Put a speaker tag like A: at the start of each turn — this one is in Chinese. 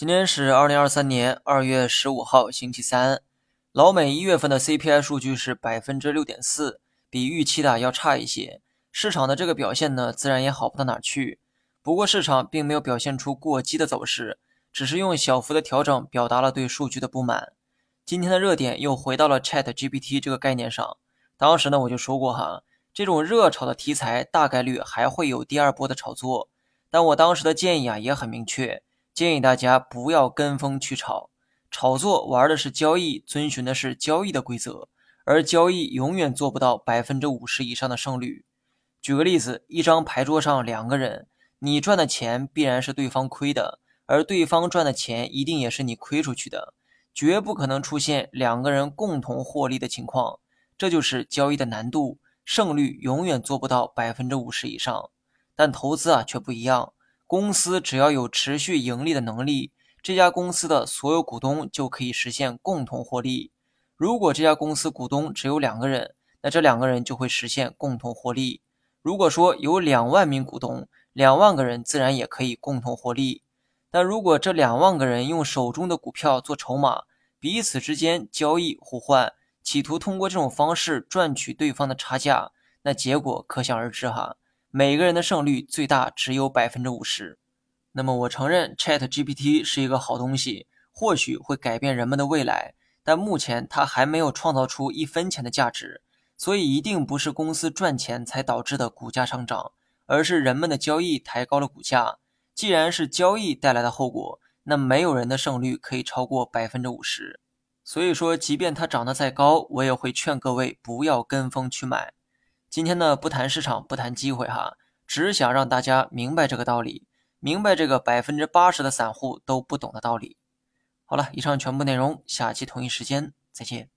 A: 今天是二零二三年二月十五号，星期三。老美一月份的 CPI 数据是百分之六点四，比预期的要差一些。市场的这个表现呢，自然也好不到哪去。不过市场并没有表现出过激的走势，只是用小幅的调整表达了对数据的不满。今天的热点又回到了 Chat GPT 这个概念上。当时呢，我就说过哈，这种热炒的题材大概率还会有第二波的炒作。但我当时的建议啊也很明确。建议大家不要跟风去炒，炒作玩的是交易，遵循的是交易的规则，而交易永远做不到百分之五十以上的胜率。举个例子，一张牌桌上两个人，你赚的钱必然是对方亏的，而对方赚的钱一定也是你亏出去的，绝不可能出现两个人共同获利的情况。这就是交易的难度，胜率永远做不到百分之五十以上。但投资啊却不一样。公司只要有持续盈利的能力，这家公司的所有股东就可以实现共同获利。如果这家公司股东只有两个人，那这两个人就会实现共同获利。如果说有两万名股东，两万个人自然也可以共同获利。但如果这两万个人用手中的股票做筹码，彼此之间交易互换，企图通过这种方式赚取对方的差价，那结果可想而知哈。每个人的胜率最大只有百分之五十。那么我承认 Chat GPT 是一个好东西，或许会改变人们的未来，但目前它还没有创造出一分钱的价值，所以一定不是公司赚钱才导致的股价上涨，而是人们的交易抬高了股价。既然是交易带来的后果，那没有人的胜率可以超过百分之五十。所以说，即便它涨得再高，我也会劝各位不要跟风去买。今天呢，不谈市场，不谈机会哈，只想让大家明白这个道理，明白这个百分之八十的散户都不懂的道理。好了，以上全部内容，下期同一时间再见。